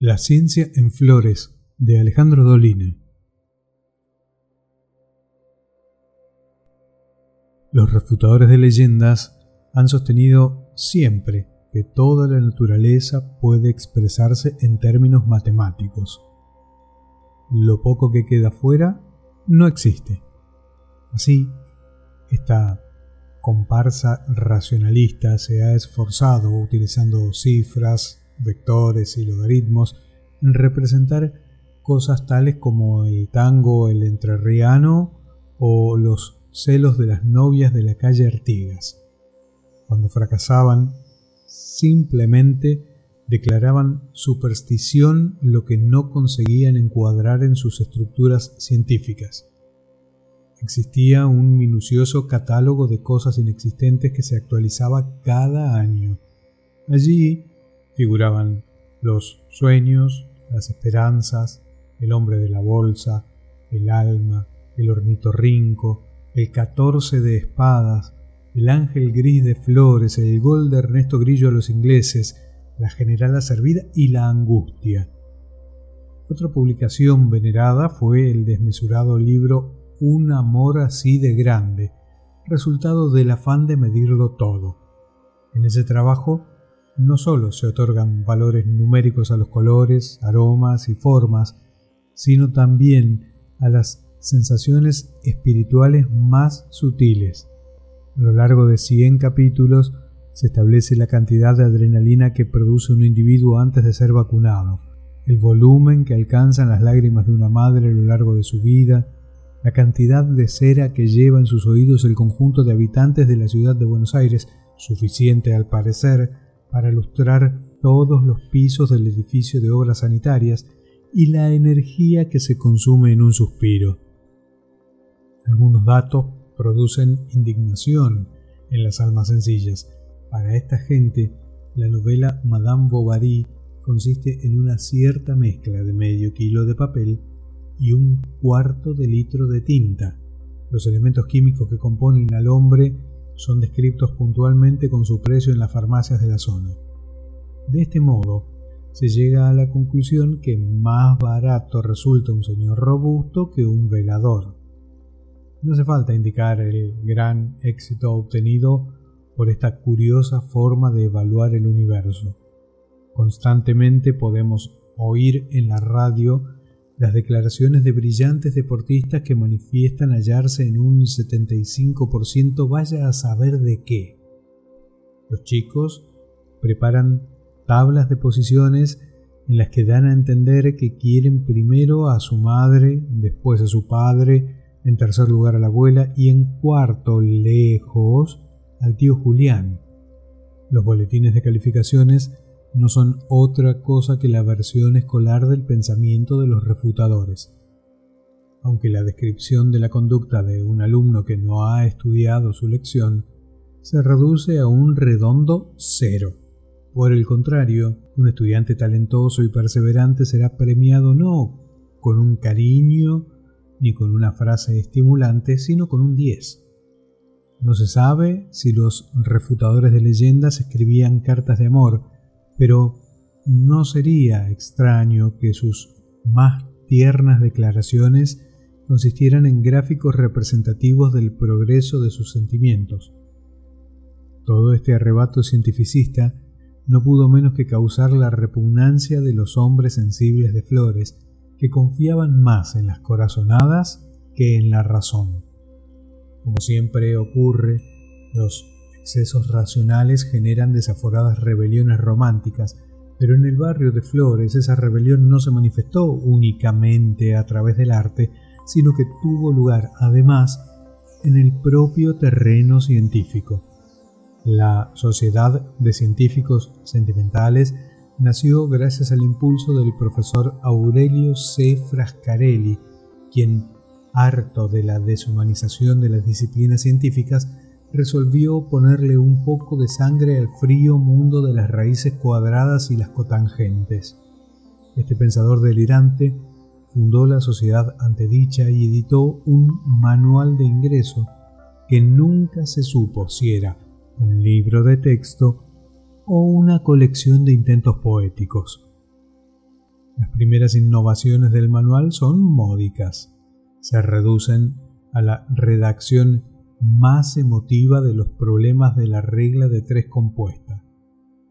La ciencia en flores de Alejandro Dolina. Los refutadores de leyendas han sostenido siempre que toda la naturaleza puede expresarse en términos matemáticos. Lo poco que queda fuera no existe. Así, esta comparsa racionalista se ha esforzado utilizando cifras, vectores y logaritmos en representar cosas tales como el tango el entrerriano o los celos de las novias de la calle Artigas. Cuando fracasaban, simplemente declaraban superstición lo que no conseguían encuadrar en sus estructuras científicas. Existía un minucioso catálogo de cosas inexistentes que se actualizaba cada año. Allí figuraban los sueños, las esperanzas, el hombre de la bolsa, el alma, el ornitorrinco, el catorce de espadas, el ángel gris de flores, el gol de Ernesto Grillo a los ingleses, la generala servida y la angustia. Otra publicación venerada fue el desmesurado libro Un amor así de grande, resultado del afán de medirlo todo. En ese trabajo no solo se otorgan valores numéricos a los colores, aromas y formas, sino también a las sensaciones espirituales más sutiles. A lo largo de 100 capítulos se establece la cantidad de adrenalina que produce un individuo antes de ser vacunado, el volumen que alcanzan las lágrimas de una madre a lo largo de su vida, la cantidad de cera que lleva en sus oídos el conjunto de habitantes de la ciudad de Buenos Aires, suficiente al parecer para ilustrar todos los pisos del edificio de obras sanitarias y la energía que se consume en un suspiro. Algunos datos producen indignación en las almas sencillas. Para esta gente, la novela Madame Bovary consiste en una cierta mezcla de medio kilo de papel y un cuarto de litro de tinta. Los elementos químicos que componen al hombre son descritos puntualmente con su precio en las farmacias de la zona. De este modo, se llega a la conclusión que más barato resulta un señor robusto que un velador. No hace falta indicar el gran éxito obtenido por esta curiosa forma de evaluar el universo. Constantemente podemos oír en la radio las declaraciones de brillantes deportistas que manifiestan hallarse en un 75% vaya a saber de qué. Los chicos preparan tablas de posiciones en las que dan a entender que quieren primero a su madre, después a su padre, en tercer lugar a la abuela y en cuarto, lejos, al tío Julián. Los boletines de calificaciones no son otra cosa que la versión escolar del pensamiento de los refutadores. Aunque la descripción de la conducta de un alumno que no ha estudiado su lección se reduce a un redondo cero. Por el contrario, un estudiante talentoso y perseverante será premiado no con un cariño ni con una frase estimulante, sino con un 10. No se sabe si los refutadores de leyendas escribían cartas de amor, pero no sería extraño que sus más tiernas declaraciones consistieran en gráficos representativos del progreso de sus sentimientos. Todo este arrebato cientificista no pudo menos que causar la repugnancia de los hombres sensibles de flores, que confiaban más en las corazonadas que en la razón. Como siempre ocurre, los excesos racionales generan desaforadas rebeliones románticas, pero en el barrio de Flores esa rebelión no se manifestó únicamente a través del arte, sino que tuvo lugar además en el propio terreno científico. La Sociedad de Científicos Sentimentales nació gracias al impulso del profesor Aurelio C. Frascarelli, quien, harto de la deshumanización de las disciplinas científicas, resolvió ponerle un poco de sangre al frío mundo de las raíces cuadradas y las cotangentes. Este pensador delirante fundó la sociedad antedicha y editó un manual de ingreso que nunca se supo si era un libro de texto o una colección de intentos poéticos. primeras innovaciones del manual son módicas. Se reducen a la redacción más emotiva de los problemas de la regla de tres compuesta.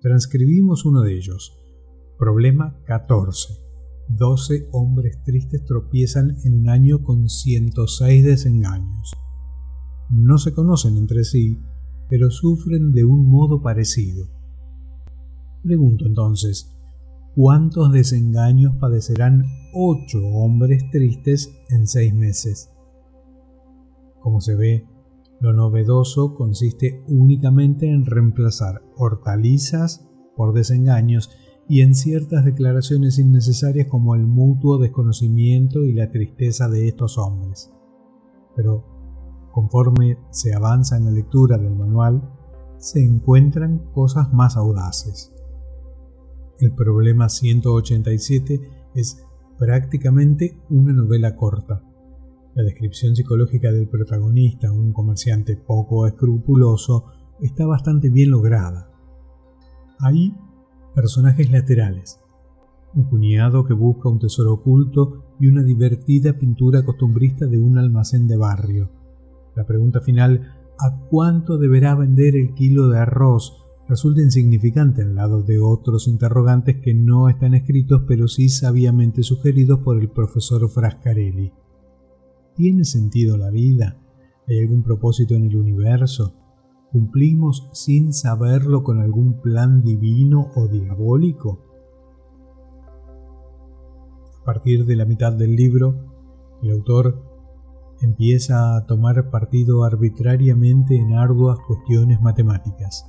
Transcribimos uno de ellos. Problema 14. 12 hombres tristes tropiezan en un año con 106 desengaños. No se conocen entre sí, pero sufren de un modo parecido. Pregunto entonces, ¿cuántos desengaños padecerán ocho hombres tristes en seis meses? Como se ve, lo novedoso consiste únicamente en reemplazar hortalizas por desengaños y en ciertas declaraciones innecesarias como el mutuo desconocimiento y la tristeza de estos hombres. Pero conforme se avanza en la lectura del manual, se encuentran cosas más audaces. El problema 187 es prácticamente una novela corta. La descripción psicológica del protagonista, un comerciante poco escrupuloso, está bastante bien lograda. Hay personajes laterales, un cuñado que busca un tesoro oculto y una divertida pintura costumbrista de un almacén de barrio. La pregunta final, ¿a cuánto deberá vender el kilo de arroz? resulta insignificante al lado de otros interrogantes que no están escritos pero sí sabiamente sugeridos por el profesor Frascarelli. ¿Tiene sentido la vida? ¿Hay algún propósito en el universo? ¿Cumplimos sin saberlo con algún plan divino o diabólico? A partir de la mitad del libro, el autor empieza a tomar partido arbitrariamente en arduas cuestiones matemáticas.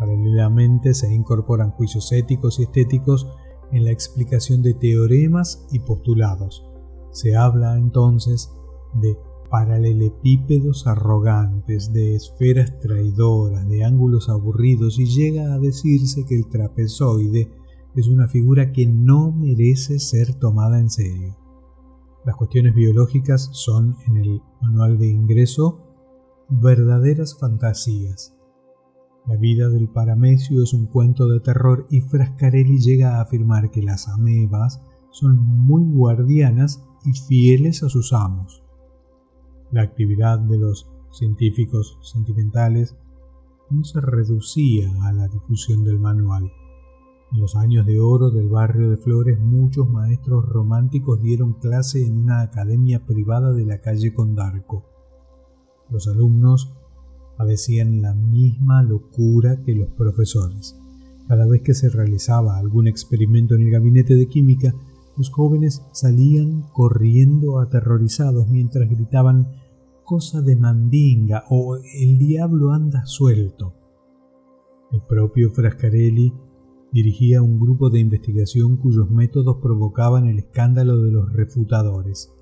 Paralelamente se incorporan juicios éticos y estéticos en la explicación de teoremas y postulados. Se habla entonces de paralelepípedos arrogantes, de esferas traidoras, de ángulos aburridos y llega a decirse que el trapezoide es una figura que no merece ser tomada en serio. Las cuestiones biológicas son, en el manual de ingreso, verdaderas fantasías. La vida del paramecio es un cuento de terror y Frascarelli llega a afirmar que las amebas son muy guardianas y fieles a sus amos. La actividad de los científicos sentimentales no se reducía a la difusión del manual. En los años de oro del barrio de Flores muchos maestros románticos dieron clase en una academia privada de la calle Condarco. Los alumnos padecían la misma locura que los profesores. Cada vez que se realizaba algún experimento en el gabinete de química, los jóvenes salían corriendo aterrorizados mientras gritaban cosa de mandinga o el diablo anda suelto. El propio Frascarelli dirigía un grupo de investigación cuyos métodos provocaban el escándalo de los refutadores.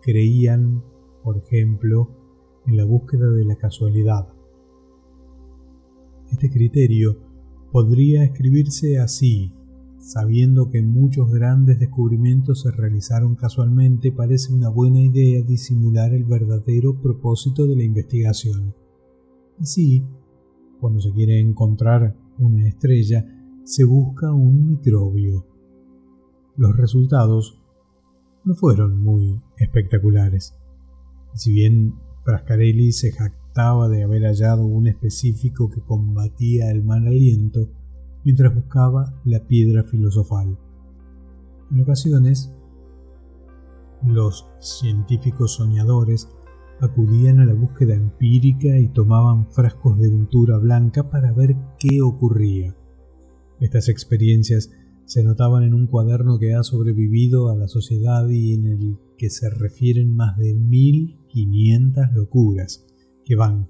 Creían, por ejemplo, en la búsqueda de la casualidad. Este criterio podría escribirse así Sabiendo que muchos grandes descubrimientos se realizaron casualmente, parece una buena idea disimular el verdadero propósito de la investigación. Así, cuando se quiere encontrar una estrella, se busca un microbio. Los resultados no fueron muy espectaculares. Si bien Frascarelli se jactaba de haber hallado un específico que combatía el mal aliento, mientras buscaba la piedra filosofal. En ocasiones, los científicos soñadores acudían a la búsqueda empírica y tomaban frascos de untura blanca para ver qué ocurría. Estas experiencias se notaban en un cuaderno que ha sobrevivido a la sociedad y en el que se refieren más de 1500 locuras que van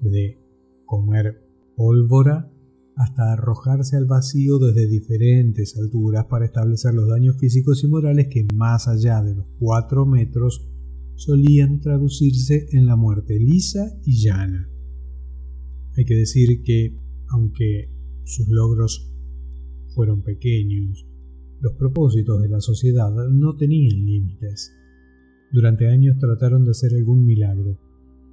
de comer pólvora hasta arrojarse al vacío desde diferentes alturas para establecer los daños físicos y morales que más allá de los cuatro metros solían traducirse en la muerte lisa y llana. Hay que decir que, aunque sus logros fueron pequeños, los propósitos de la sociedad no tenían límites. Durante años trataron de hacer algún milagro.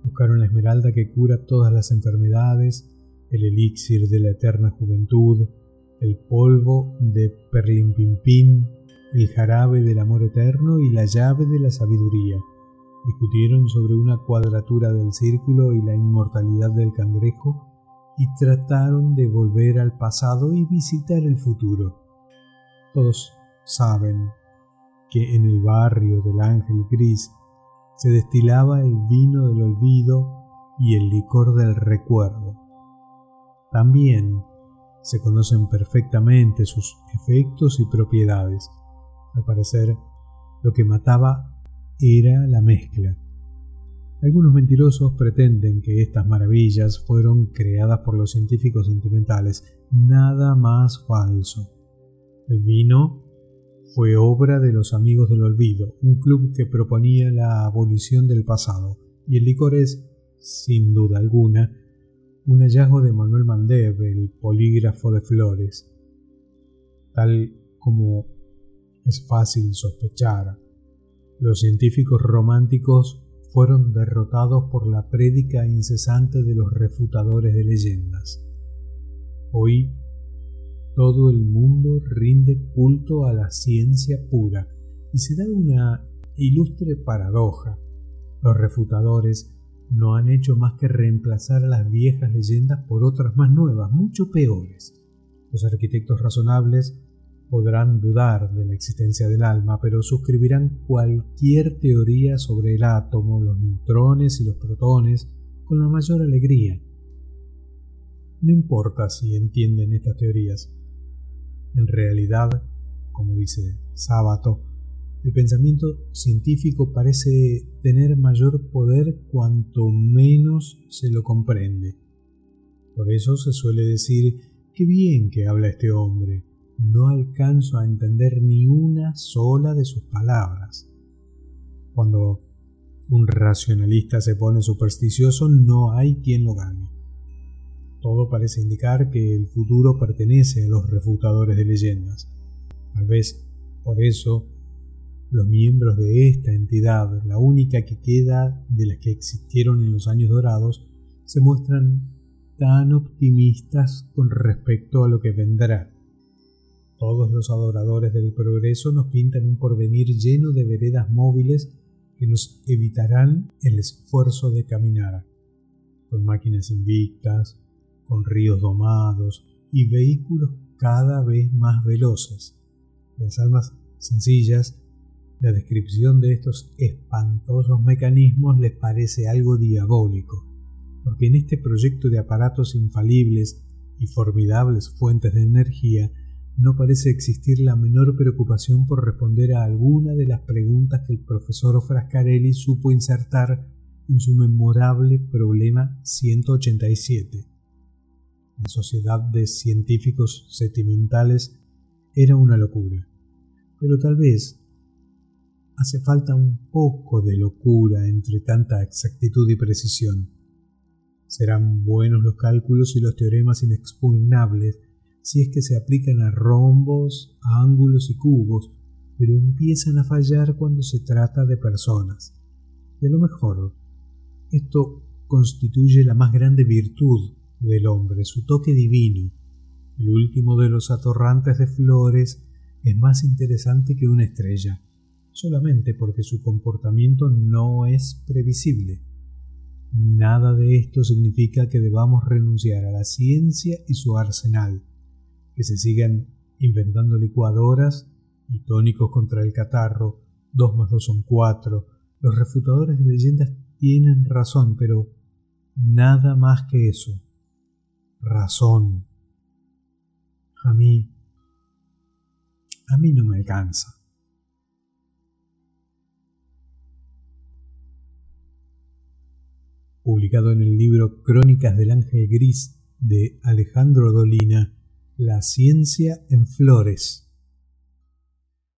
Buscaron la esmeralda que cura todas las enfermedades, el elixir de la eterna juventud, el polvo de Perlimpimpín, el jarabe del amor eterno y la llave de la sabiduría. Discutieron sobre una cuadratura del círculo y la inmortalidad del cangrejo y trataron de volver al pasado y visitar el futuro. Todos saben que en el barrio del ángel gris se destilaba el vino del olvido y el licor del recuerdo. También se conocen perfectamente sus efectos y propiedades. Al parecer, lo que mataba era la mezcla. Algunos mentirosos pretenden que estas maravillas fueron creadas por los científicos sentimentales. Nada más falso. El vino fue obra de los Amigos del Olvido, un club que proponía la abolición del pasado, y el licor es, sin duda alguna, un hallazgo de Manuel Mandev, el polígrafo de flores. Tal como es fácil sospechar, los científicos románticos fueron derrotados por la prédica incesante de los refutadores de leyendas. Hoy todo el mundo rinde culto a la ciencia pura y se da una ilustre paradoja. Los refutadores no han hecho más que reemplazar a las viejas leyendas por otras más nuevas, mucho peores. Los arquitectos razonables podrán dudar de la existencia del alma, pero suscribirán cualquier teoría sobre el átomo, los neutrones y los protones con la mayor alegría. No importa si entienden estas teorías. En realidad, como dice Sábato, el pensamiento científico parece tener mayor poder cuanto menos se lo comprende. Por eso se suele decir, qué bien que habla este hombre, no alcanzo a entender ni una sola de sus palabras. Cuando un racionalista se pone supersticioso, no hay quien lo gane. Todo parece indicar que el futuro pertenece a los refutadores de leyendas. Tal vez por eso los miembros de esta entidad, la única que queda de las que existieron en los años dorados, se muestran tan optimistas con respecto a lo que vendrá. Todos los adoradores del progreso nos pintan un porvenir lleno de veredas móviles que nos evitarán el esfuerzo de caminar, con máquinas invictas, con ríos domados y vehículos cada vez más veloces. Las almas sencillas la descripción de estos espantosos mecanismos les parece algo diabólico, porque en este proyecto de aparatos infalibles y formidables fuentes de energía no parece existir la menor preocupación por responder a alguna de las preguntas que el profesor Frascarelli supo insertar en su memorable problema 187. La sociedad de científicos sentimentales era una locura, pero tal vez hace falta un poco de locura entre tanta exactitud y precisión. Serán buenos los cálculos y los teoremas inexpugnables si es que se aplican a rombos, ángulos y cubos, pero empiezan a fallar cuando se trata de personas. Y a lo mejor esto constituye la más grande virtud del hombre, su toque divino. El último de los atorrantes de flores es más interesante que una estrella solamente porque su comportamiento no es previsible. Nada de esto significa que debamos renunciar a la ciencia y su arsenal, que se sigan inventando licuadoras y tónicos contra el catarro, dos más dos son cuatro. Los refutadores de leyendas tienen razón, pero nada más que eso. Razón. A mí, a mí no me alcanza. Publicado en el libro Crónicas del Ángel Gris de Alejandro Dolina, La ciencia en flores.